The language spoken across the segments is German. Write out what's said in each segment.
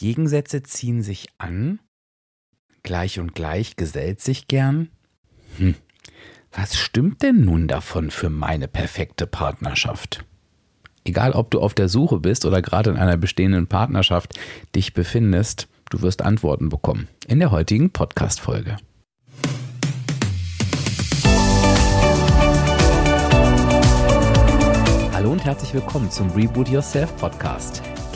Gegensätze ziehen sich an, gleich und gleich gesellt sich gern. Hm, was stimmt denn nun davon für meine perfekte Partnerschaft? Egal, ob du auf der Suche bist oder gerade in einer bestehenden Partnerschaft dich befindest, du wirst Antworten bekommen in der heutigen Podcast-Folge. Hallo und herzlich willkommen zum Reboot Yourself Podcast.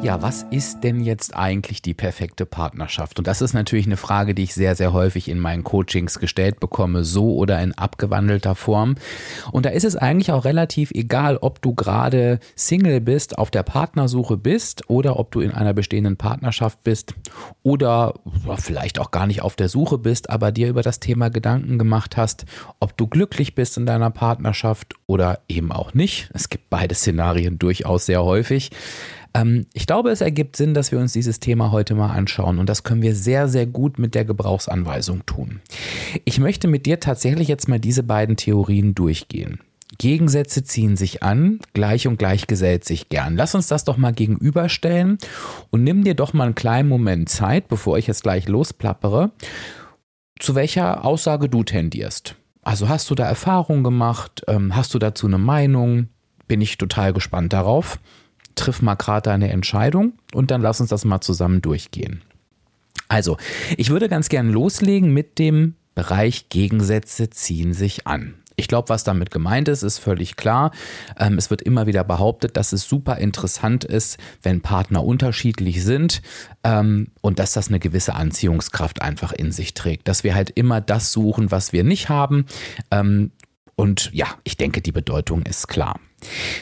Ja, was ist denn jetzt eigentlich die perfekte Partnerschaft? Und das ist natürlich eine Frage, die ich sehr, sehr häufig in meinen Coachings gestellt bekomme, so oder in abgewandelter Form. Und da ist es eigentlich auch relativ egal, ob du gerade Single bist, auf der Partnersuche bist oder ob du in einer bestehenden Partnerschaft bist oder vielleicht auch gar nicht auf der Suche bist, aber dir über das Thema Gedanken gemacht hast, ob du glücklich bist in deiner Partnerschaft oder eben auch nicht. Es gibt beide Szenarien durchaus sehr häufig. Ähm, ich glaube, es ergibt Sinn, dass wir uns dieses Thema heute mal anschauen und das können wir sehr, sehr gut mit der Gebrauchsanweisung tun. Ich möchte mit dir tatsächlich jetzt mal diese beiden Theorien durchgehen. Gegensätze ziehen sich an, gleich und gleich gesellt sich gern. Lass uns das doch mal gegenüberstellen und nimm dir doch mal einen kleinen Moment Zeit, bevor ich jetzt gleich losplappere, zu welcher Aussage du tendierst. Also hast du da Erfahrung gemacht? Ähm, hast du dazu eine Meinung? Bin ich total gespannt darauf triff mal gerade deine Entscheidung und dann lass uns das mal zusammen durchgehen. Also, ich würde ganz gern loslegen mit dem Bereich Gegensätze ziehen sich an. Ich glaube, was damit gemeint ist, ist völlig klar. Ähm, es wird immer wieder behauptet, dass es super interessant ist, wenn Partner unterschiedlich sind ähm, und dass das eine gewisse Anziehungskraft einfach in sich trägt. Dass wir halt immer das suchen, was wir nicht haben. Ähm, und ja, ich denke, die Bedeutung ist klar.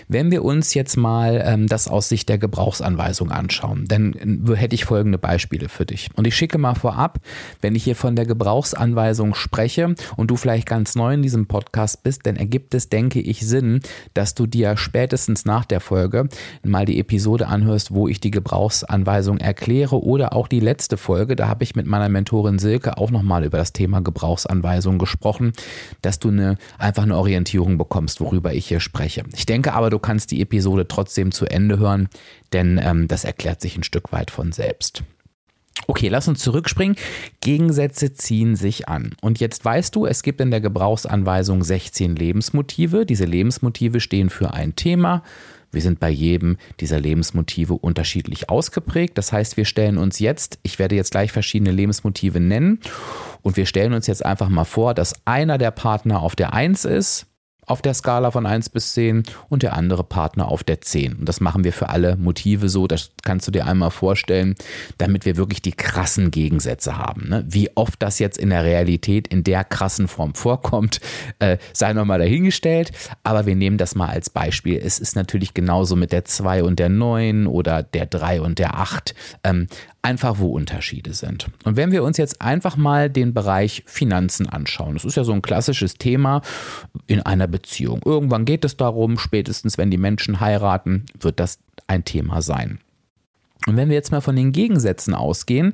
Wenn wir uns jetzt mal ähm, das aus Sicht der Gebrauchsanweisung anschauen, dann äh, hätte ich folgende Beispiele für dich. Und ich schicke mal vorab, wenn ich hier von der Gebrauchsanweisung spreche und du vielleicht ganz neu in diesem Podcast bist, dann ergibt es, denke ich, Sinn, dass du dir spätestens nach der Folge mal die Episode anhörst, wo ich die Gebrauchsanweisung erkläre oder auch die letzte Folge, da habe ich mit meiner Mentorin Silke auch nochmal über das Thema Gebrauchsanweisung gesprochen, dass du eine, einfach eine Orientierung bekommst, worüber ich hier spreche. Ich ich denke aber, du kannst die Episode trotzdem zu Ende hören, denn ähm, das erklärt sich ein Stück weit von selbst. Okay, lass uns zurückspringen. Gegensätze ziehen sich an. Und jetzt weißt du, es gibt in der Gebrauchsanweisung 16 Lebensmotive. Diese Lebensmotive stehen für ein Thema. Wir sind bei jedem dieser Lebensmotive unterschiedlich ausgeprägt. Das heißt, wir stellen uns jetzt, ich werde jetzt gleich verschiedene Lebensmotive nennen, und wir stellen uns jetzt einfach mal vor, dass einer der Partner auf der 1 ist, auf der Skala von 1 bis 10 und der andere Partner auf der 10. Und das machen wir für alle Motive so, das kannst du dir einmal vorstellen, damit wir wirklich die krassen Gegensätze haben. Ne? Wie oft das jetzt in der Realität in der krassen Form vorkommt, äh, sei nochmal dahingestellt, aber wir nehmen das mal als Beispiel. Es ist natürlich genauso mit der 2 und der 9 oder der 3 und der 8. Ähm, einfach wo Unterschiede sind. Und wenn wir uns jetzt einfach mal den Bereich Finanzen anschauen, das ist ja so ein klassisches Thema in einer Beziehung. Irgendwann geht es darum, spätestens wenn die Menschen heiraten, wird das ein Thema sein. Und wenn wir jetzt mal von den Gegensätzen ausgehen,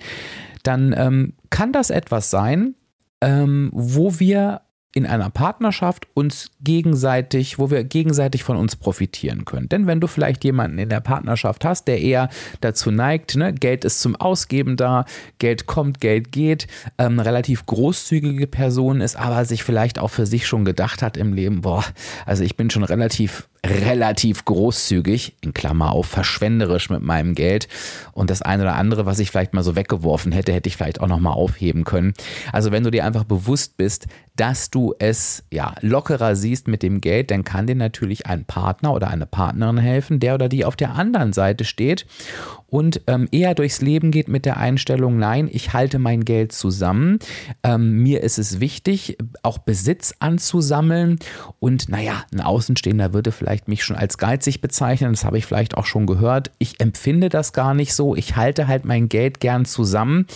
dann ähm, kann das etwas sein, ähm, wo wir in einer Partnerschaft uns gegenseitig, wo wir gegenseitig von uns profitieren können. Denn wenn du vielleicht jemanden in der Partnerschaft hast, der eher dazu neigt, ne, Geld ist zum Ausgeben da, Geld kommt, Geld geht, ähm, relativ großzügige Person ist, aber sich vielleicht auch für sich schon gedacht hat im Leben, boah, also ich bin schon relativ relativ großzügig, in Klammer auf, verschwenderisch mit meinem Geld. Und das eine oder andere, was ich vielleicht mal so weggeworfen hätte, hätte ich vielleicht auch nochmal aufheben können. Also wenn du dir einfach bewusst bist, dass du es ja lockerer siehst mit dem Geld, dann kann dir natürlich ein Partner oder eine Partnerin helfen, der oder die auf der anderen Seite steht und ähm, eher durchs Leben geht mit der Einstellung, nein, ich halte mein Geld zusammen. Ähm, mir ist es wichtig, auch Besitz anzusammeln. Und naja, ein Außenstehender würde vielleicht vielleicht mich schon als geizig bezeichnen, das habe ich vielleicht auch schon gehört. Ich empfinde das gar nicht so. Ich halte halt mein Geld gern zusammen,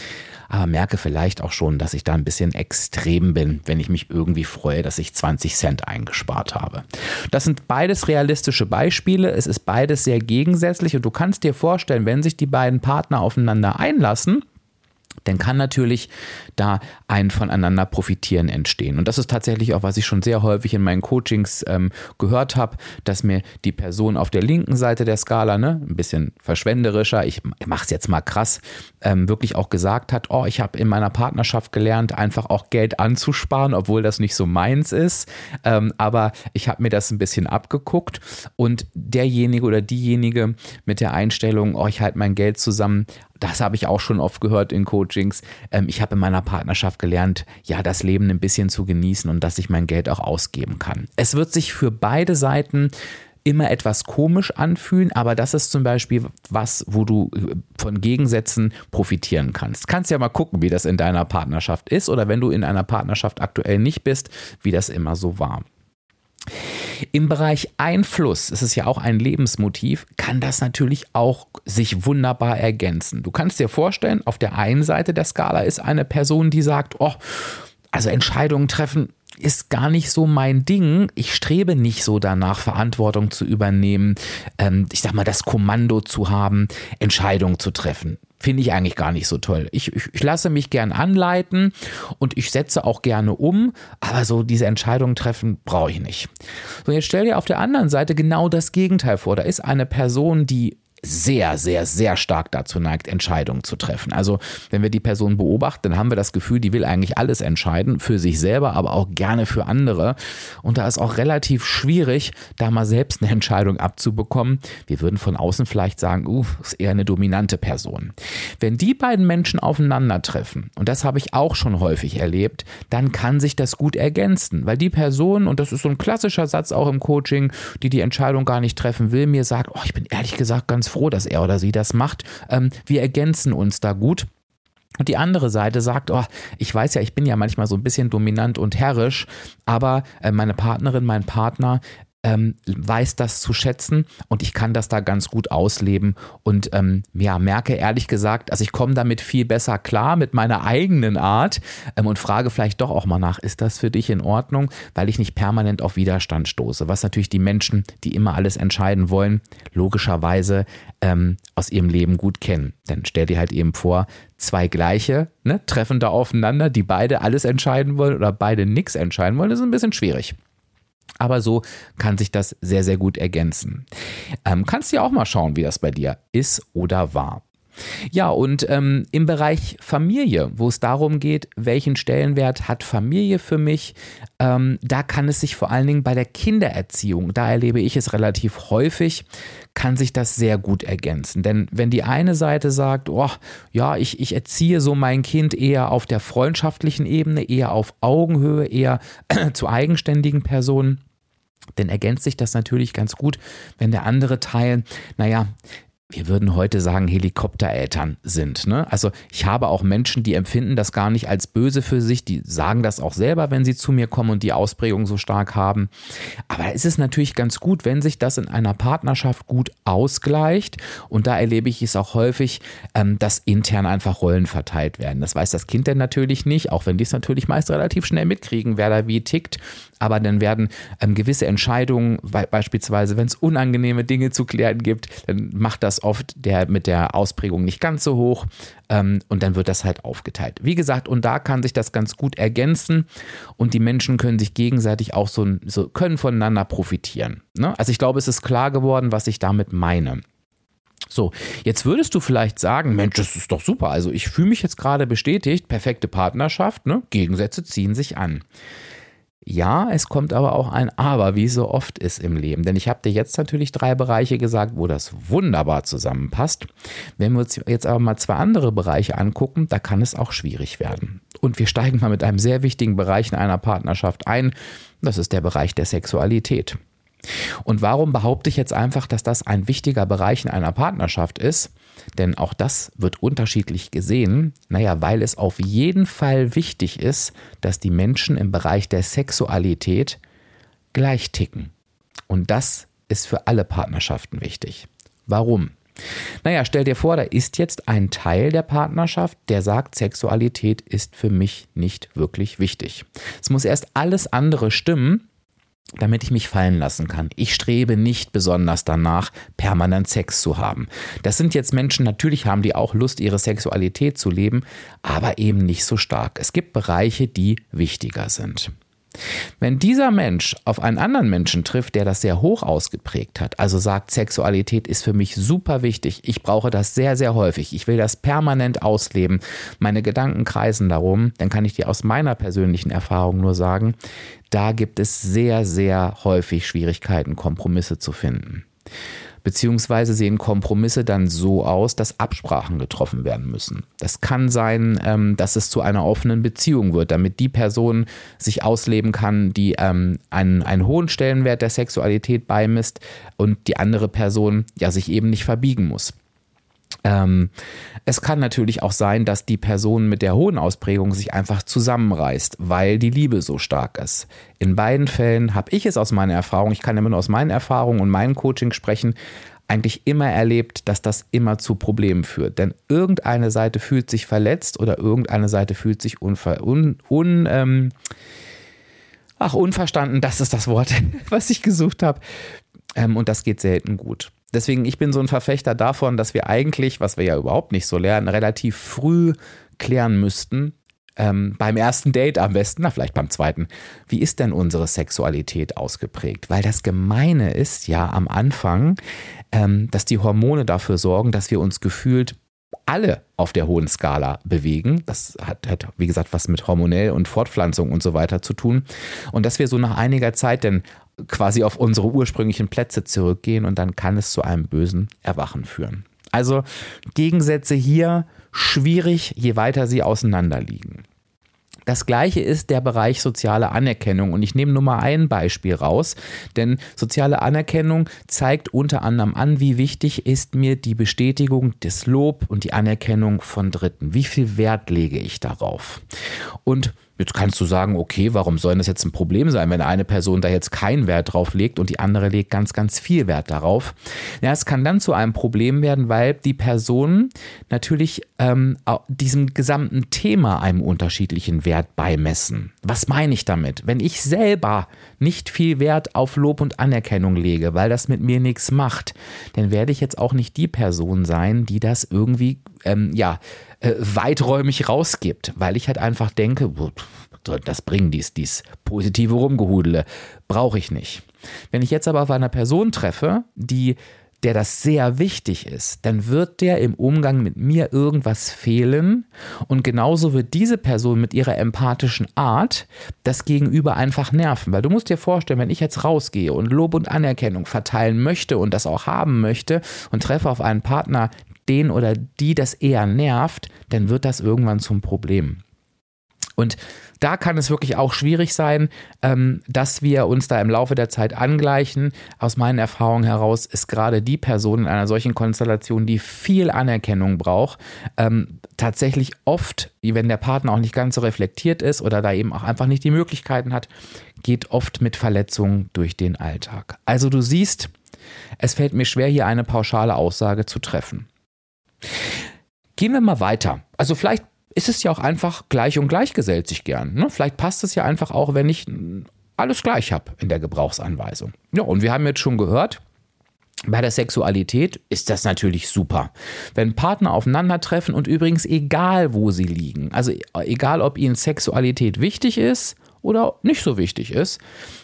aber merke vielleicht auch schon, dass ich da ein bisschen extrem bin, wenn ich mich irgendwie freue, dass ich 20 Cent eingespart habe. Das sind beides realistische Beispiele. Es ist beides sehr gegensätzlich und du kannst dir vorstellen, wenn sich die beiden Partner aufeinander einlassen, dann kann natürlich da ein voneinander profitieren entstehen. Und das ist tatsächlich auch, was ich schon sehr häufig in meinen Coachings ähm, gehört habe, dass mir die Person auf der linken Seite der Skala, ne, ein bisschen verschwenderischer, ich mache es jetzt mal krass, ähm, wirklich auch gesagt hat, oh, ich habe in meiner Partnerschaft gelernt, einfach auch Geld anzusparen, obwohl das nicht so meins ist. Ähm, aber ich habe mir das ein bisschen abgeguckt und derjenige oder diejenige mit der Einstellung, oh, ich halte mein Geld zusammen, das habe ich auch schon oft gehört in Coachings. Ähm, ich habe in meiner Partnerschaft gelernt, ja, das Leben ein bisschen zu genießen und dass ich mein Geld auch ausgeben kann. Es wird sich für beide Seiten immer etwas komisch anfühlen, aber das ist zum Beispiel was, wo du äh, von Gegensätzen profitieren kannst. Kannst ja mal gucken, wie das in deiner Partnerschaft ist oder wenn du in einer Partnerschaft aktuell nicht bist, wie das immer so war. Im Bereich Einfluss, es ist ja auch ein Lebensmotiv, kann das natürlich auch sich wunderbar ergänzen. Du kannst dir vorstellen, auf der einen Seite der Skala ist eine Person, die sagt, oh, also Entscheidungen treffen ist gar nicht so mein Ding. Ich strebe nicht so danach, Verantwortung zu übernehmen, ähm, ich sag mal, das Kommando zu haben, Entscheidungen zu treffen finde ich eigentlich gar nicht so toll. Ich, ich, ich, lasse mich gern anleiten und ich setze auch gerne um, aber so diese Entscheidungen treffen brauche ich nicht. So, jetzt stell dir auf der anderen Seite genau das Gegenteil vor. Da ist eine Person, die sehr, sehr, sehr stark dazu neigt, Entscheidungen zu treffen. Also wenn wir die Person beobachten, dann haben wir das Gefühl, die will eigentlich alles entscheiden, für sich selber, aber auch gerne für andere. Und da ist auch relativ schwierig, da mal selbst eine Entscheidung abzubekommen. Wir würden von außen vielleicht sagen, uh, ist eher eine dominante Person. Wenn die beiden Menschen aufeinandertreffen, und das habe ich auch schon häufig erlebt, dann kann sich das gut ergänzen, weil die Person, und das ist so ein klassischer Satz auch im Coaching, die die Entscheidung gar nicht treffen will, mir sagt, oh, ich bin ehrlich gesagt ganz froh, dass er oder sie das macht. Ähm, wir ergänzen uns da gut. Und die andere Seite sagt, oh, ich weiß ja, ich bin ja manchmal so ein bisschen dominant und herrisch, aber äh, meine Partnerin, mein Partner, ähm, weiß das zu schätzen und ich kann das da ganz gut ausleben und ähm, ja, merke ehrlich gesagt, also ich komme damit viel besser klar mit meiner eigenen Art ähm, und frage vielleicht doch auch mal nach, ist das für dich in Ordnung, weil ich nicht permanent auf Widerstand stoße, was natürlich die Menschen, die immer alles entscheiden wollen, logischerweise ähm, aus ihrem Leben gut kennen. Denn stell dir halt eben vor, zwei gleiche ne, treffen da aufeinander, die beide alles entscheiden wollen oder beide nichts entscheiden wollen, das ist ein bisschen schwierig. Aber so kann sich das sehr, sehr gut ergänzen. Ähm, kannst du ja auch mal schauen, wie das bei dir ist oder war. Ja, und ähm, im Bereich Familie, wo es darum geht, welchen Stellenwert hat Familie für mich, ähm, da kann es sich vor allen Dingen bei der Kindererziehung, da erlebe ich es relativ häufig, kann sich das sehr gut ergänzen. Denn wenn die eine Seite sagt, oh, ja, ich, ich erziehe so mein Kind eher auf der freundschaftlichen Ebene, eher auf Augenhöhe, eher zu eigenständigen Personen, dann ergänzt sich das natürlich ganz gut, wenn der andere Teil, naja, wir würden heute sagen, Helikoptereltern sind. Ne? Also ich habe auch Menschen, die empfinden das gar nicht als böse für sich, die sagen das auch selber, wenn sie zu mir kommen und die Ausprägung so stark haben. Aber es ist natürlich ganz gut, wenn sich das in einer Partnerschaft gut ausgleicht. Und da erlebe ich es auch häufig, ähm, dass intern einfach Rollen verteilt werden. Das weiß das Kind dann natürlich nicht, auch wenn die es natürlich meist relativ schnell mitkriegen, wer da wie tickt. Aber dann werden ähm, gewisse Entscheidungen, beispielsweise wenn es unangenehme Dinge zu klären gibt, dann macht das oft der mit der Ausprägung nicht ganz so hoch ähm, und dann wird das halt aufgeteilt. Wie gesagt, und da kann sich das ganz gut ergänzen und die Menschen können sich gegenseitig auch so, so können voneinander profitieren. Ne? Also ich glaube, es ist klar geworden, was ich damit meine. So, jetzt würdest du vielleicht sagen, Mensch, das ist doch super. Also ich fühle mich jetzt gerade bestätigt, perfekte Partnerschaft, ne? Gegensätze ziehen sich an. Ja, es kommt aber auch ein Aber, wie so oft ist im Leben. Denn ich habe dir jetzt natürlich drei Bereiche gesagt, wo das wunderbar zusammenpasst. Wenn wir uns jetzt aber mal zwei andere Bereiche angucken, da kann es auch schwierig werden. Und wir steigen mal mit einem sehr wichtigen Bereich in einer Partnerschaft ein. Das ist der Bereich der Sexualität. Und warum behaupte ich jetzt einfach, dass das ein wichtiger Bereich in einer Partnerschaft ist? Denn auch das wird unterschiedlich gesehen. Naja, weil es auf jeden Fall wichtig ist, dass die Menschen im Bereich der Sexualität gleich ticken. Und das ist für alle Partnerschaften wichtig. Warum? Naja, stell dir vor, da ist jetzt ein Teil der Partnerschaft, der sagt, Sexualität ist für mich nicht wirklich wichtig. Es muss erst alles andere stimmen, damit ich mich fallen lassen kann. Ich strebe nicht besonders danach, permanent Sex zu haben. Das sind jetzt Menschen, natürlich haben die auch Lust, ihre Sexualität zu leben, aber eben nicht so stark. Es gibt Bereiche, die wichtiger sind. Wenn dieser Mensch auf einen anderen Menschen trifft, der das sehr hoch ausgeprägt hat, also sagt, Sexualität ist für mich super wichtig, ich brauche das sehr, sehr häufig, ich will das permanent ausleben, meine Gedanken kreisen darum, dann kann ich dir aus meiner persönlichen Erfahrung nur sagen, da gibt es sehr, sehr häufig Schwierigkeiten, Kompromisse zu finden. Beziehungsweise sehen Kompromisse dann so aus, dass Absprachen getroffen werden müssen. Das kann sein, ähm, dass es zu einer offenen Beziehung wird, damit die Person sich ausleben kann, die ähm, einen, einen hohen Stellenwert der Sexualität beimisst und die andere Person ja sich eben nicht verbiegen muss. Ähm, es kann natürlich auch sein, dass die Person mit der hohen Ausprägung sich einfach zusammenreißt, weil die Liebe so stark ist. In beiden Fällen habe ich es aus meiner Erfahrung, ich kann immer nur aus meinen Erfahrungen und meinem Coaching sprechen, eigentlich immer erlebt, dass das immer zu Problemen führt. Denn irgendeine Seite fühlt sich verletzt oder irgendeine Seite fühlt sich unver un, un ähm, ach, unverstanden, das ist das Wort, was ich gesucht habe. Ähm, und das geht selten gut. Deswegen, ich bin so ein Verfechter davon, dass wir eigentlich, was wir ja überhaupt nicht so lernen, relativ früh klären müssten, ähm, beim ersten Date am besten, na vielleicht beim zweiten, wie ist denn unsere Sexualität ausgeprägt? Weil das Gemeine ist ja am Anfang, ähm, dass die Hormone dafür sorgen, dass wir uns gefühlt alle auf der hohen Skala bewegen. Das hat, hat, wie gesagt, was mit hormonell und Fortpflanzung und so weiter zu tun. Und dass wir so nach einiger Zeit dann quasi auf unsere ursprünglichen Plätze zurückgehen und dann kann es zu einem bösen Erwachen führen. Also Gegensätze hier schwierig, je weiter sie auseinander liegen. Das gleiche ist der Bereich soziale Anerkennung. Und ich nehme nur mal ein Beispiel raus, denn soziale Anerkennung zeigt unter anderem an, wie wichtig ist mir die Bestätigung des Lob und die Anerkennung von Dritten. Wie viel Wert lege ich darauf? Und Jetzt kannst du sagen, okay, warum soll das jetzt ein Problem sein, wenn eine Person da jetzt keinen Wert drauf legt und die andere legt ganz, ganz viel Wert darauf? Ja, es kann dann zu einem Problem werden, weil die Personen natürlich ähm, diesem gesamten Thema einem unterschiedlichen Wert beimessen. Was meine ich damit? Wenn ich selber nicht viel Wert auf Lob und Anerkennung lege, weil das mit mir nichts macht, dann werde ich jetzt auch nicht die Person sein, die das irgendwie, ähm, ja, äh, weiträumig rausgibt, weil ich halt einfach denke, das bringen dies, dies positive Rumgehudele, brauche ich nicht. Wenn ich jetzt aber auf einer Person treffe, die der das sehr wichtig ist, dann wird der im Umgang mit mir irgendwas fehlen. Und genauso wird diese Person mit ihrer empathischen Art das Gegenüber einfach nerven, weil du musst dir vorstellen, wenn ich jetzt rausgehe und Lob und Anerkennung verteilen möchte und das auch haben möchte und treffe auf einen Partner, den oder die das eher nervt, dann wird das irgendwann zum Problem. Und da kann es wirklich auch schwierig sein, ähm, dass wir uns da im Laufe der Zeit angleichen. Aus meinen Erfahrungen heraus ist gerade die Person in einer solchen Konstellation, die viel Anerkennung braucht, ähm, tatsächlich oft, wenn der Partner auch nicht ganz so reflektiert ist oder da eben auch einfach nicht die Möglichkeiten hat, geht oft mit Verletzungen durch den Alltag. Also du siehst, es fällt mir schwer, hier eine pauschale Aussage zu treffen. Gehen wir mal weiter. Also vielleicht ist es ja auch einfach gleich und gleich gesellt sich gern. Ne? Vielleicht passt es ja einfach auch, wenn ich alles gleich habe in der Gebrauchsanweisung. Ja, und wir haben jetzt schon gehört, bei der Sexualität ist das natürlich super. Wenn Partner aufeinandertreffen und übrigens egal, wo sie liegen, also egal, ob ihnen Sexualität wichtig ist oder nicht so wichtig ist,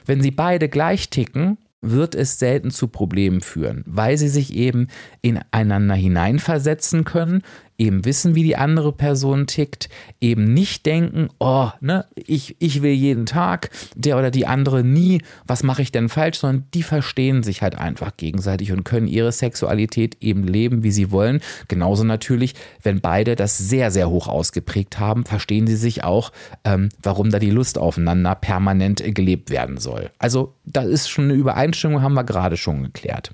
wenn sie beide gleich ticken, wird es selten zu Problemen führen, weil sie sich eben ineinander hineinversetzen können, eben wissen, wie die andere Person tickt, eben nicht denken, oh, ne, ich, ich will jeden Tag, der oder die andere nie, was mache ich denn falsch, sondern die verstehen sich halt einfach gegenseitig und können ihre Sexualität eben leben, wie sie wollen. Genauso natürlich, wenn beide das sehr, sehr hoch ausgeprägt haben, verstehen sie sich auch, ähm, warum da die Lust aufeinander permanent gelebt werden soll. Also da ist schon eine Übereinstimmung, haben wir gerade schon geklärt.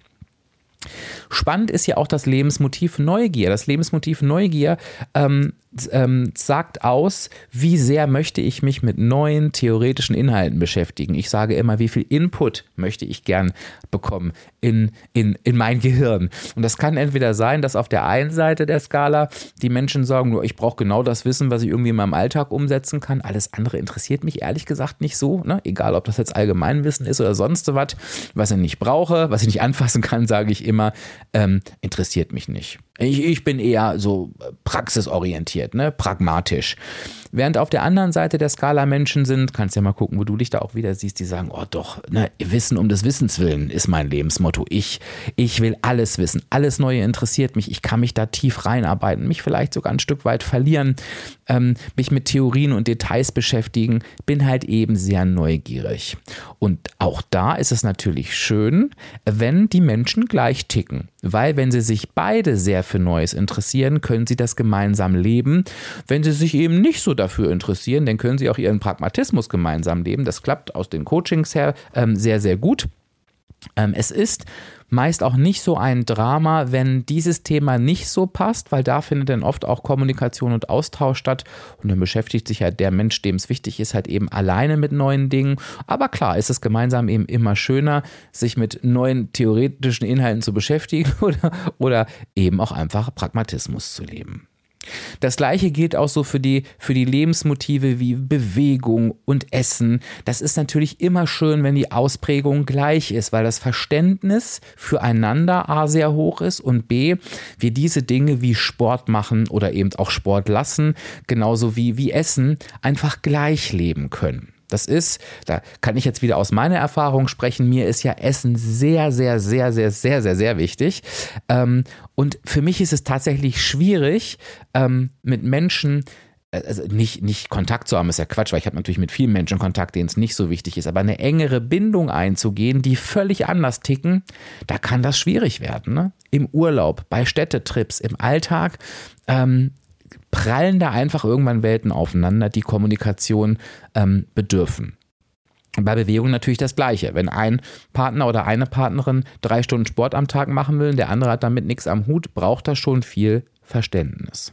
Spannend ist ja auch das Lebensmotiv Neugier. Das Lebensmotiv Neugier ähm, ähm, sagt aus, wie sehr möchte ich mich mit neuen theoretischen Inhalten beschäftigen. Ich sage immer, wie viel Input möchte ich gern bekommen in, in, in mein Gehirn. Und das kann entweder sein, dass auf der einen Seite der Skala die Menschen sagen, nur ich brauche genau das Wissen, was ich irgendwie in meinem Alltag umsetzen kann. Alles andere interessiert mich ehrlich gesagt nicht so. Ne? Egal, ob das jetzt Allgemeinwissen ist oder sonst was, was ich nicht brauche, was ich nicht anfassen kann, sage ich immer, ähm, interessiert mich nicht. Ich, ich bin eher so praxisorientiert, ne? pragmatisch. Während auf der anderen Seite der Skala Menschen sind, kannst ja mal gucken, wo du dich da auch wieder siehst, die sagen, oh doch, ne, Wissen um des Wissens willen ist mein Lebensmotto. Ich, ich will alles wissen. Alles Neue interessiert mich. Ich kann mich da tief reinarbeiten, mich vielleicht sogar ein Stück weit verlieren, ähm, mich mit Theorien und Details beschäftigen, bin halt eben sehr neugierig. Und auch da ist es natürlich schön, wenn die Menschen gleich ticken. Weil wenn sie sich beide sehr für Neues interessieren, können sie das gemeinsam leben. Wenn sie sich eben nicht so dafür interessieren, dann können sie auch ihren Pragmatismus gemeinsam leben. Das klappt aus den Coachings her ähm, sehr, sehr gut. Ähm, es ist meist auch nicht so ein Drama, wenn dieses Thema nicht so passt, weil da findet dann oft auch Kommunikation und Austausch statt und dann beschäftigt sich halt der Mensch, dem es wichtig ist, halt eben alleine mit neuen Dingen. Aber klar, ist es gemeinsam eben immer schöner, sich mit neuen theoretischen Inhalten zu beschäftigen oder, oder eben auch einfach Pragmatismus zu leben. Das gleiche gilt auch so für die, für die Lebensmotive wie Bewegung und Essen. Das ist natürlich immer schön, wenn die Ausprägung gleich ist, weil das Verständnis füreinander A sehr hoch ist und B, wir diese Dinge wie Sport machen oder eben auch Sport lassen, genauso wie, wie Essen, einfach gleich leben können. Das ist, da kann ich jetzt wieder aus meiner Erfahrung sprechen, mir ist ja Essen sehr, sehr, sehr, sehr, sehr, sehr, sehr wichtig. Ähm, und für mich ist es tatsächlich schwierig, ähm, mit Menschen, äh, also nicht, nicht Kontakt zu haben, ist ja Quatsch, weil ich habe natürlich mit vielen Menschen Kontakt, denen es nicht so wichtig ist, aber eine engere Bindung einzugehen, die völlig anders ticken, da kann das schwierig werden. Ne? Im Urlaub, bei Städtetrips, im Alltag. Ähm, prallen da einfach irgendwann Welten aufeinander, die Kommunikation ähm, bedürfen. Bei Bewegung natürlich das Gleiche. Wenn ein Partner oder eine Partnerin drei Stunden Sport am Tag machen will, der andere hat damit nichts am Hut, braucht das schon viel Verständnis.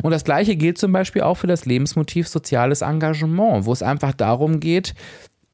Und das Gleiche gilt zum Beispiel auch für das Lebensmotiv soziales Engagement, wo es einfach darum geht,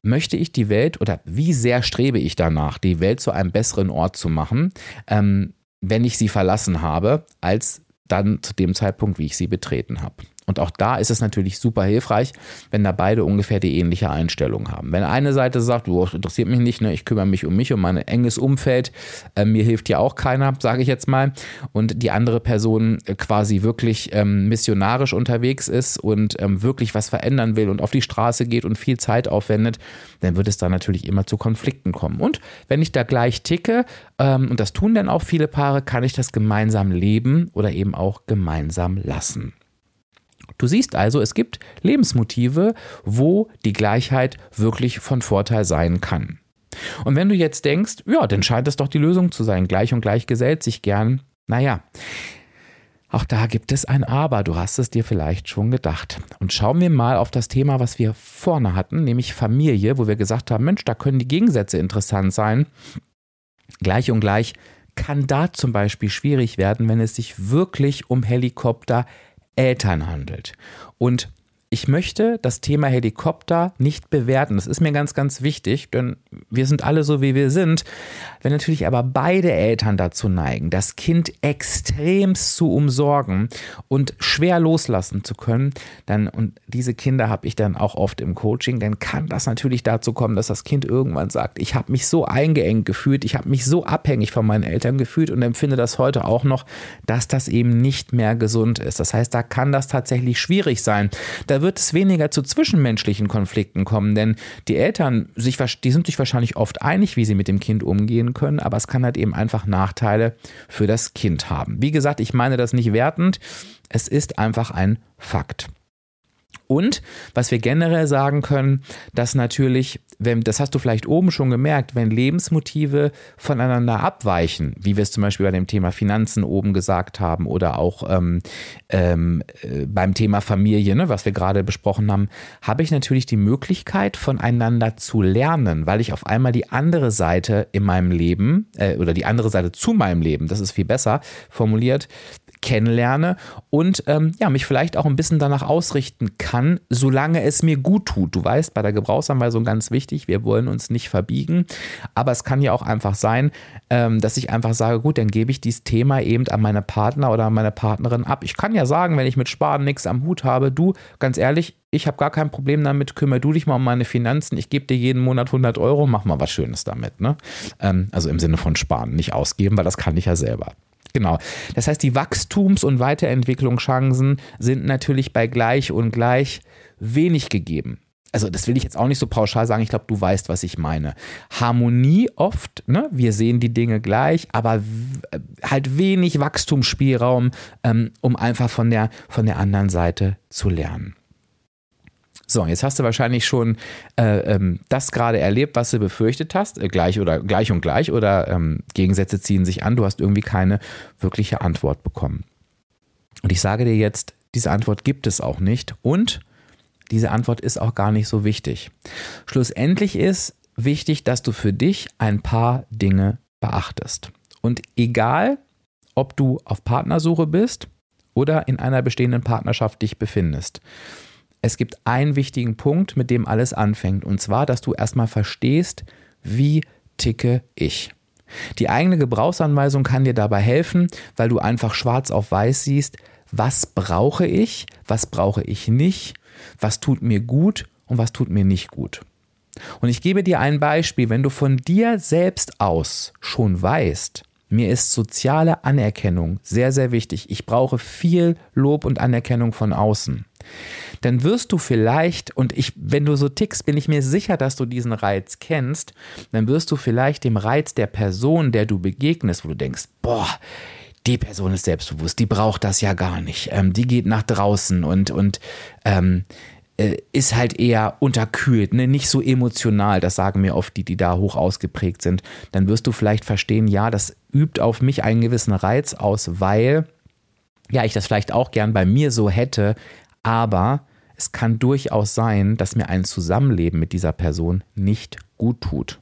möchte ich die Welt oder wie sehr strebe ich danach, die Welt zu einem besseren Ort zu machen, ähm, wenn ich sie verlassen habe, als dann zu dem Zeitpunkt, wie ich sie betreten habe. Und auch da ist es natürlich super hilfreich, wenn da beide ungefähr die ähnliche Einstellung haben. Wenn eine Seite sagt, du interessiert mich nicht, ne, ich kümmere mich um mich, um mein enges Umfeld, äh, mir hilft ja auch keiner, sage ich jetzt mal, und die andere Person äh, quasi wirklich ähm, missionarisch unterwegs ist und ähm, wirklich was verändern will und auf die Straße geht und viel Zeit aufwendet, dann wird es da natürlich immer zu Konflikten kommen. Und wenn ich da gleich ticke, ähm, und das tun dann auch viele Paare, kann ich das gemeinsam leben oder eben auch gemeinsam lassen. Du siehst also, es gibt Lebensmotive, wo die Gleichheit wirklich von Vorteil sein kann. Und wenn du jetzt denkst, ja, dann scheint es doch die Lösung zu sein, gleich und gleich gesellt sich gern, naja, auch da gibt es ein Aber, du hast es dir vielleicht schon gedacht. Und schauen wir mal auf das Thema, was wir vorne hatten, nämlich Familie, wo wir gesagt haben, Mensch, da können die Gegensätze interessant sein. Gleich und gleich kann da zum Beispiel schwierig werden, wenn es sich wirklich um Helikopter Eltern handelt. Und ich möchte das Thema Helikopter nicht bewerten. Das ist mir ganz, ganz wichtig, denn wir sind alle so, wie wir sind. Wenn natürlich aber beide Eltern dazu neigen, das Kind extremst zu umsorgen und schwer loslassen zu können, dann, und diese Kinder habe ich dann auch oft im Coaching, dann kann das natürlich dazu kommen, dass das Kind irgendwann sagt, ich habe mich so eingeengt gefühlt, ich habe mich so abhängig von meinen Eltern gefühlt und empfinde das heute auch noch, dass das eben nicht mehr gesund ist. Das heißt, da kann das tatsächlich schwierig sein. Da wird es weniger zu zwischenmenschlichen Konflikten kommen, denn die Eltern, sich, die sind sich wahrscheinlich oft einig, wie sie mit dem Kind umgehen können, aber es kann halt eben einfach Nachteile für das Kind haben. Wie gesagt, ich meine das nicht wertend, es ist einfach ein Fakt. Und was wir generell sagen können, dass natürlich, wenn, das hast du vielleicht oben schon gemerkt, wenn Lebensmotive voneinander abweichen, wie wir es zum Beispiel bei dem Thema Finanzen oben gesagt haben oder auch ähm, ähm, äh, beim Thema Familie, ne, was wir gerade besprochen haben, habe ich natürlich die Möglichkeit, voneinander zu lernen, weil ich auf einmal die andere Seite in meinem Leben äh, oder die andere Seite zu meinem Leben, das ist viel besser formuliert, kennenlerne und ähm, ja, mich vielleicht auch ein bisschen danach ausrichten kann, solange es mir gut tut. Du weißt, bei der Gebrauchsanweisung ganz wichtig, wir wollen uns nicht verbiegen, aber es kann ja auch einfach sein, ähm, dass ich einfach sage, gut, dann gebe ich dieses Thema eben an meine Partner oder an meine Partnerin ab. Ich kann ja sagen, wenn ich mit Sparen nichts am Hut habe, du, ganz ehrlich, ich habe gar kein Problem damit, kümmere du dich mal um meine Finanzen, ich gebe dir jeden Monat 100 Euro, mach mal was Schönes damit. Ne? Ähm, also im Sinne von sparen, nicht ausgeben, weil das kann ich ja selber. Genau. Das heißt, die Wachstums- und Weiterentwicklungschancen sind natürlich bei gleich und gleich wenig gegeben. Also das will ich jetzt auch nicht so pauschal sagen, ich glaube, du weißt, was ich meine. Harmonie oft, ne? wir sehen die Dinge gleich, aber halt wenig Wachstumsspielraum, ähm, um einfach von der, von der anderen Seite zu lernen. So, jetzt hast du wahrscheinlich schon äh, ähm, das gerade erlebt, was du befürchtet hast, äh, gleich oder gleich und gleich oder ähm, Gegensätze ziehen sich an. Du hast irgendwie keine wirkliche Antwort bekommen. Und ich sage dir jetzt, diese Antwort gibt es auch nicht und diese Antwort ist auch gar nicht so wichtig. Schlussendlich ist wichtig, dass du für dich ein paar Dinge beachtest. Und egal, ob du auf Partnersuche bist oder in einer bestehenden Partnerschaft dich befindest, es gibt einen wichtigen Punkt, mit dem alles anfängt. Und zwar, dass du erstmal verstehst, wie ticke ich. Die eigene Gebrauchsanweisung kann dir dabei helfen, weil du einfach schwarz auf weiß siehst, was brauche ich, was brauche ich nicht, was tut mir gut und was tut mir nicht gut. Und ich gebe dir ein Beispiel, wenn du von dir selbst aus schon weißt, mir ist soziale Anerkennung sehr, sehr wichtig. Ich brauche viel Lob und Anerkennung von außen dann wirst du vielleicht, und ich, wenn du so tickst, bin ich mir sicher, dass du diesen Reiz kennst, dann wirst du vielleicht dem Reiz der Person, der du begegnest, wo du denkst, boah, die Person ist selbstbewusst, die braucht das ja gar nicht. Ähm, die geht nach draußen und, und ähm, äh, ist halt eher unterkühlt, ne? nicht so emotional. Das sagen mir oft die, die da hoch ausgeprägt sind. Dann wirst du vielleicht verstehen, ja, das übt auf mich einen gewissen Reiz aus, weil ja, ich das vielleicht auch gern bei mir so hätte, aber es kann durchaus sein, dass mir ein Zusammenleben mit dieser Person nicht gut tut.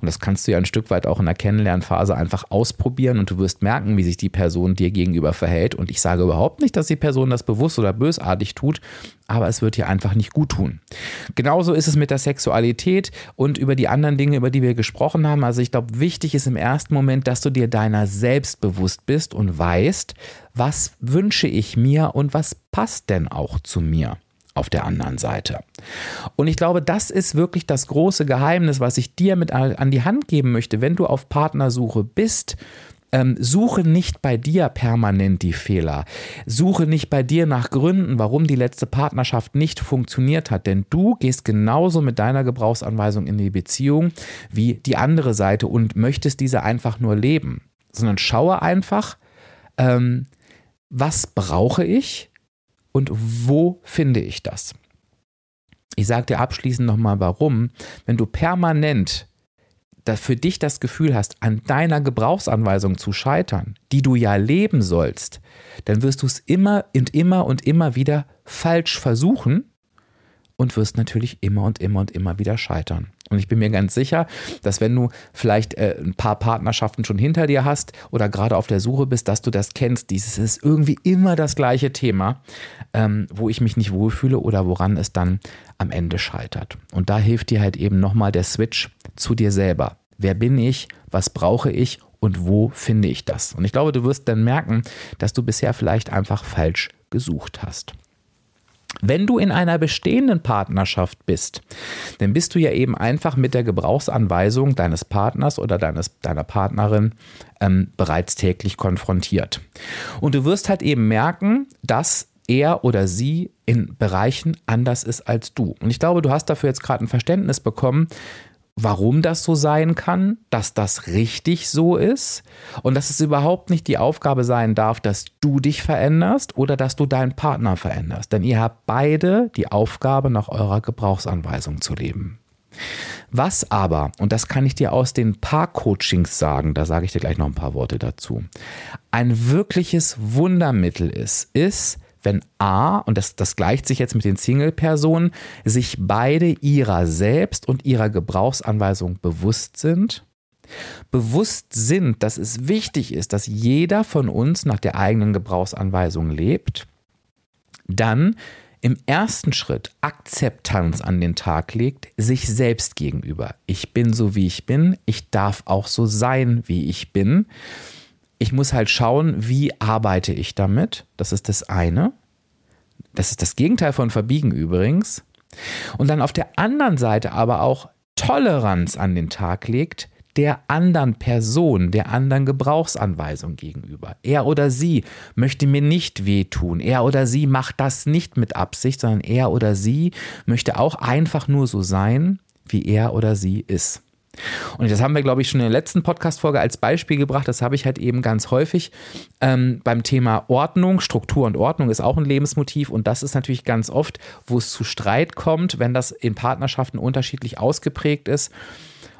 Und das kannst du ja ein Stück weit auch in der Kennenlernphase einfach ausprobieren und du wirst merken, wie sich die Person dir gegenüber verhält. Und ich sage überhaupt nicht, dass die Person das bewusst oder bösartig tut, aber es wird dir einfach nicht gut tun. Genauso ist es mit der Sexualität und über die anderen Dinge, über die wir gesprochen haben. Also ich glaube, wichtig ist im ersten Moment, dass du dir deiner selbst bewusst bist und weißt, was wünsche ich mir und was passt denn auch zu mir auf der anderen Seite. Und ich glaube, das ist wirklich das große Geheimnis, was ich dir mit an die Hand geben möchte, wenn du auf Partnersuche bist. Ähm, suche nicht bei dir permanent die Fehler. Suche nicht bei dir nach Gründen, warum die letzte Partnerschaft nicht funktioniert hat. Denn du gehst genauso mit deiner Gebrauchsanweisung in die Beziehung wie die andere Seite und möchtest diese einfach nur leben. Sondern schaue einfach, ähm, was brauche ich? Und wo finde ich das? Ich sage dir abschließend nochmal warum. Wenn du permanent für dich das Gefühl hast, an deiner Gebrauchsanweisung zu scheitern, die du ja leben sollst, dann wirst du es immer und immer und immer wieder falsch versuchen und wirst natürlich immer und immer und immer wieder scheitern. Und ich bin mir ganz sicher, dass wenn du vielleicht äh, ein paar Partnerschaften schon hinter dir hast oder gerade auf der Suche bist, dass du das kennst. Dieses ist irgendwie immer das gleiche Thema, ähm, wo ich mich nicht wohlfühle oder woran es dann am Ende scheitert. Und da hilft dir halt eben nochmal der Switch zu dir selber. Wer bin ich? Was brauche ich? Und wo finde ich das? Und ich glaube, du wirst dann merken, dass du bisher vielleicht einfach falsch gesucht hast. Wenn du in einer bestehenden Partnerschaft bist, dann bist du ja eben einfach mit der Gebrauchsanweisung deines Partners oder deines, deiner Partnerin ähm, bereits täglich konfrontiert. Und du wirst halt eben merken, dass er oder sie in Bereichen anders ist als du. Und ich glaube, du hast dafür jetzt gerade ein Verständnis bekommen, warum das so sein kann, dass das richtig so ist und dass es überhaupt nicht die Aufgabe sein darf, dass du dich veränderst oder dass du deinen Partner veränderst. Denn ihr habt beide die Aufgabe, nach eurer Gebrauchsanweisung zu leben. Was aber, und das kann ich dir aus den Paar-Coachings sagen, da sage ich dir gleich noch ein paar Worte dazu, ein wirkliches Wundermittel ist, ist, wenn A, und das, das gleicht sich jetzt mit den Single-Personen, sich beide ihrer selbst und ihrer Gebrauchsanweisung bewusst sind, bewusst sind, dass es wichtig ist, dass jeder von uns nach der eigenen Gebrauchsanweisung lebt, dann im ersten Schritt Akzeptanz an den Tag legt, sich selbst gegenüber. Ich bin so, wie ich bin, ich darf auch so sein, wie ich bin. Ich muss halt schauen, wie arbeite ich damit. Das ist das eine. Das ist das Gegenteil von Verbiegen übrigens. Und dann auf der anderen Seite aber auch Toleranz an den Tag legt, der anderen Person, der anderen Gebrauchsanweisung gegenüber. Er oder sie möchte mir nicht wehtun. Er oder sie macht das nicht mit Absicht, sondern er oder sie möchte auch einfach nur so sein, wie er oder sie ist. Und das haben wir, glaube ich, schon in der letzten Podcast-Folge als Beispiel gebracht. Das habe ich halt eben ganz häufig ähm, beim Thema Ordnung. Struktur und Ordnung ist auch ein Lebensmotiv. Und das ist natürlich ganz oft, wo es zu Streit kommt, wenn das in Partnerschaften unterschiedlich ausgeprägt ist.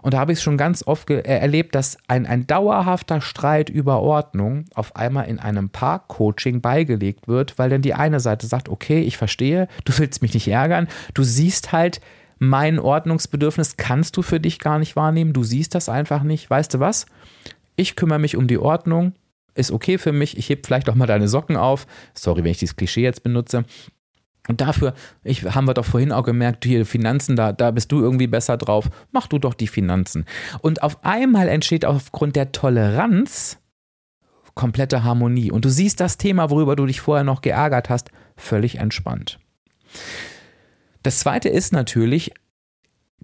Und da habe ich es schon ganz oft äh, erlebt, dass ein, ein dauerhafter Streit über Ordnung auf einmal in einem Paar-Coaching beigelegt wird, weil dann die eine Seite sagt, okay, ich verstehe, du willst mich nicht ärgern, du siehst halt, mein Ordnungsbedürfnis kannst du für dich gar nicht wahrnehmen. Du siehst das einfach nicht. Weißt du was? Ich kümmere mich um die Ordnung. Ist okay für mich. Ich heb vielleicht auch mal deine Socken auf. Sorry, wenn ich dieses Klischee jetzt benutze. Und dafür, ich, haben wir doch vorhin auch gemerkt, hier Finanzen, da, da bist du irgendwie besser drauf. Mach du doch die Finanzen. Und auf einmal entsteht aufgrund der Toleranz komplette Harmonie. Und du siehst das Thema, worüber du dich vorher noch geärgert hast, völlig entspannt. Das zweite ist natürlich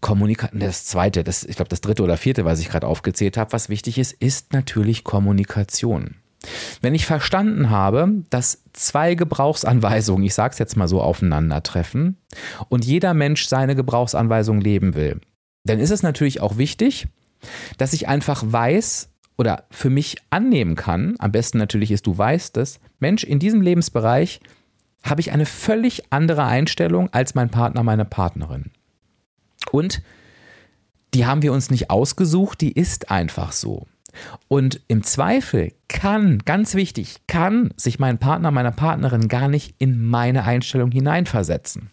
Kommunikation. Das zweite, das, ich glaube, das dritte oder vierte, was ich gerade aufgezählt habe, was wichtig ist, ist natürlich Kommunikation. Wenn ich verstanden habe, dass zwei Gebrauchsanweisungen, ich sage es jetzt mal so, aufeinandertreffen und jeder Mensch seine Gebrauchsanweisung leben will, dann ist es natürlich auch wichtig, dass ich einfach weiß oder für mich annehmen kann, am besten natürlich ist, du weißt es, Mensch, in diesem Lebensbereich habe ich eine völlig andere Einstellung als mein Partner, meine Partnerin. Und die haben wir uns nicht ausgesucht, die ist einfach so. Und im Zweifel kann, ganz wichtig, kann sich mein Partner, meine Partnerin gar nicht in meine Einstellung hineinversetzen.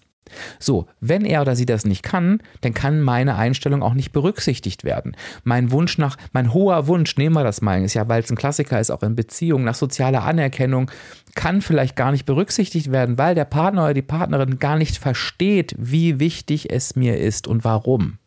So, wenn er oder sie das nicht kann, dann kann meine Einstellung auch nicht berücksichtigt werden. Mein Wunsch nach, mein hoher Wunsch, nehmen wir das mal, ist ja, weil es ein Klassiker ist, auch in Beziehungen, nach sozialer Anerkennung, kann vielleicht gar nicht berücksichtigt werden, weil der Partner oder die Partnerin gar nicht versteht, wie wichtig es mir ist und warum.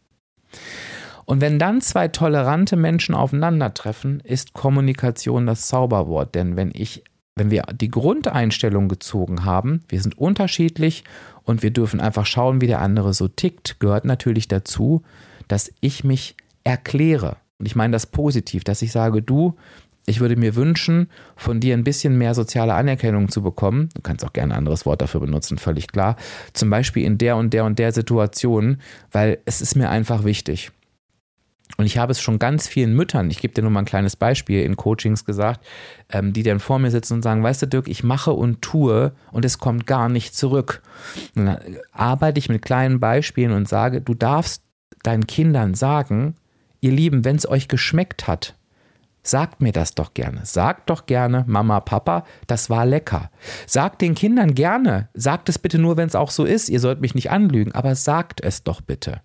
Und wenn dann zwei tolerante Menschen aufeinandertreffen, ist Kommunikation das Zauberwort. Denn wenn ich, wenn wir die Grundeinstellung gezogen haben, wir sind unterschiedlich und wir dürfen einfach schauen, wie der andere so tickt, gehört natürlich dazu, dass ich mich erkläre. Und ich meine das positiv, dass ich sage, du, ich würde mir wünschen, von dir ein bisschen mehr soziale Anerkennung zu bekommen. Du kannst auch gerne ein anderes Wort dafür benutzen, völlig klar. Zum Beispiel in der und der und der Situation, weil es ist mir einfach wichtig. Und ich habe es schon ganz vielen Müttern, ich gebe dir nur mal ein kleines Beispiel in Coachings gesagt, ähm, die dann vor mir sitzen und sagen, weißt du Dirk, ich mache und tue und es kommt gar nicht zurück. Und dann arbeite ich mit kleinen Beispielen und sage, du darfst deinen Kindern sagen, ihr Lieben, wenn es euch geschmeckt hat, Sagt mir das doch gerne. Sagt doch gerne, Mama, Papa, das war lecker. Sagt den Kindern gerne. Sagt es bitte nur, wenn es auch so ist. Ihr sollt mich nicht anlügen, aber sagt es doch bitte.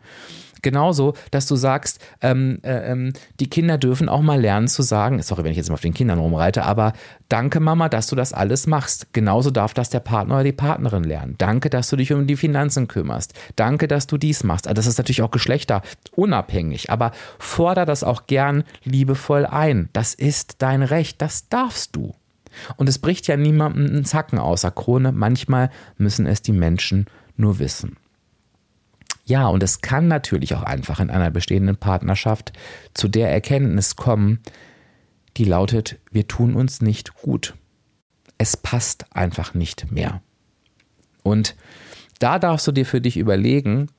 Genauso, dass du sagst, ähm, äh, ähm, die Kinder dürfen auch mal lernen zu sagen, sorry, wenn ich jetzt mal auf den Kindern rumreite, aber danke Mama, dass du das alles machst. Genauso darf das der Partner oder die Partnerin lernen. Danke, dass du dich um die Finanzen kümmerst. Danke, dass du dies machst. Also das ist natürlich auch geschlechterunabhängig, aber forder das auch gern liebevoll ein. Das ist dein Recht, das darfst du. Und es bricht ja niemandem einen Zacken außer Krone. Manchmal müssen es die Menschen nur wissen. Ja, und es kann natürlich auch einfach in einer bestehenden Partnerschaft zu der Erkenntnis kommen, die lautet, wir tun uns nicht gut. Es passt einfach nicht mehr. Und da darfst du dir für dich überlegen,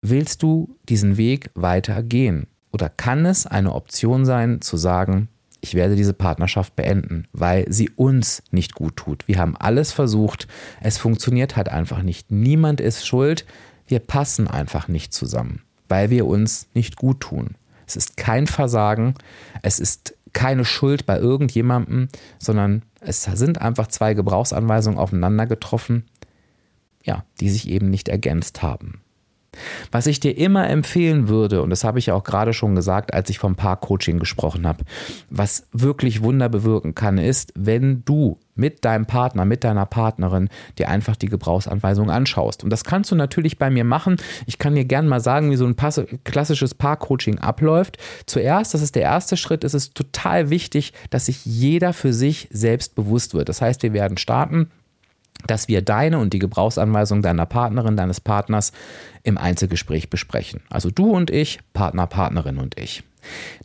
willst du diesen Weg weiter gehen? Oder kann es eine Option sein, zu sagen, ich werde diese Partnerschaft beenden, weil sie uns nicht gut tut. Wir haben alles versucht, es funktioniert halt einfach nicht. Niemand ist schuld, wir passen einfach nicht zusammen, weil wir uns nicht gut tun. Es ist kein Versagen, es ist keine Schuld bei irgendjemandem, sondern es sind einfach zwei Gebrauchsanweisungen aufeinander getroffen, ja, die sich eben nicht ergänzt haben. Was ich dir immer empfehlen würde, und das habe ich ja auch gerade schon gesagt, als ich vom Paar-Coaching gesprochen habe, was wirklich Wunder bewirken kann, ist, wenn du mit deinem Partner, mit deiner Partnerin dir einfach die Gebrauchsanweisung anschaust. Und das kannst du natürlich bei mir machen. Ich kann dir gerne mal sagen, wie so ein klassisches Paar-Coaching abläuft. Zuerst, das ist der erste Schritt, ist es total wichtig, dass sich jeder für sich selbst bewusst wird. Das heißt, wir werden starten dass wir deine und die Gebrauchsanweisung deiner Partnerin, deines Partners im Einzelgespräch besprechen. Also du und ich, Partner, Partnerin und ich.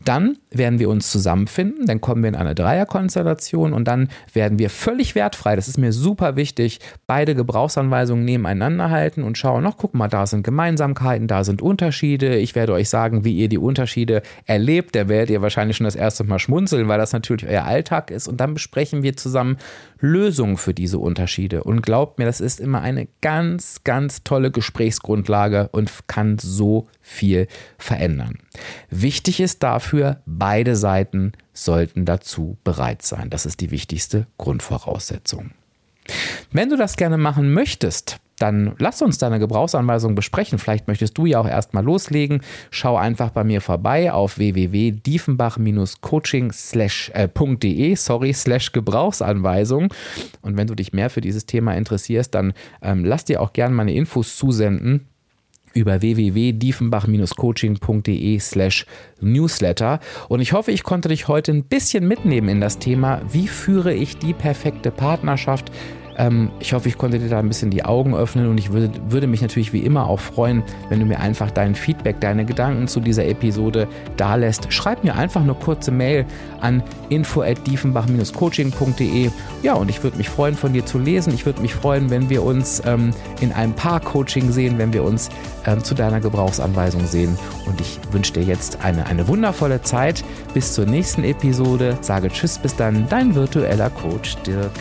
Dann werden wir uns zusammenfinden, dann kommen wir in eine Dreierkonstellation und dann werden wir völlig wertfrei, das ist mir super wichtig, beide Gebrauchsanweisungen nebeneinander halten und schauen, noch guck mal, da sind Gemeinsamkeiten, da sind Unterschiede. Ich werde euch sagen, wie ihr die Unterschiede erlebt. Da werdet ihr wahrscheinlich schon das erste Mal schmunzeln, weil das natürlich euer Alltag ist. Und dann besprechen wir zusammen Lösungen für diese Unterschiede. Und glaubt mir, das ist immer eine ganz, ganz tolle Gesprächsgrundlage und kann so viel verändern. Wichtig ist dafür, beide Seiten sollten dazu bereit sein. Das ist die wichtigste Grundvoraussetzung. Wenn du das gerne machen möchtest, dann lass uns deine Gebrauchsanweisung besprechen. Vielleicht möchtest du ja auch erstmal loslegen. Schau einfach bei mir vorbei auf www.diefenbach-coaching.de, äh, sorry, slash Gebrauchsanweisung. Und wenn du dich mehr für dieses Thema interessierst, dann ähm, lass dir auch gerne meine Infos zusenden über www.diefenbach-coaching.de slash newsletter. Und ich hoffe, ich konnte dich heute ein bisschen mitnehmen in das Thema, wie führe ich die perfekte Partnerschaft ähm, ich hoffe, ich konnte dir da ein bisschen die Augen öffnen und ich würde, würde mich natürlich wie immer auch freuen, wenn du mir einfach dein Feedback, deine Gedanken zu dieser Episode da lässt. Schreib mir einfach eine kurze Mail an info@diefenbach-coaching.de. Ja, und ich würde mich freuen, von dir zu lesen. Ich würde mich freuen, wenn wir uns ähm, in einem Paar-Coaching sehen, wenn wir uns ähm, zu deiner Gebrauchsanweisung sehen. Und ich wünsche dir jetzt eine, eine wundervolle Zeit. Bis zur nächsten Episode. Sage Tschüss, bis dann, dein virtueller Coach Dirk.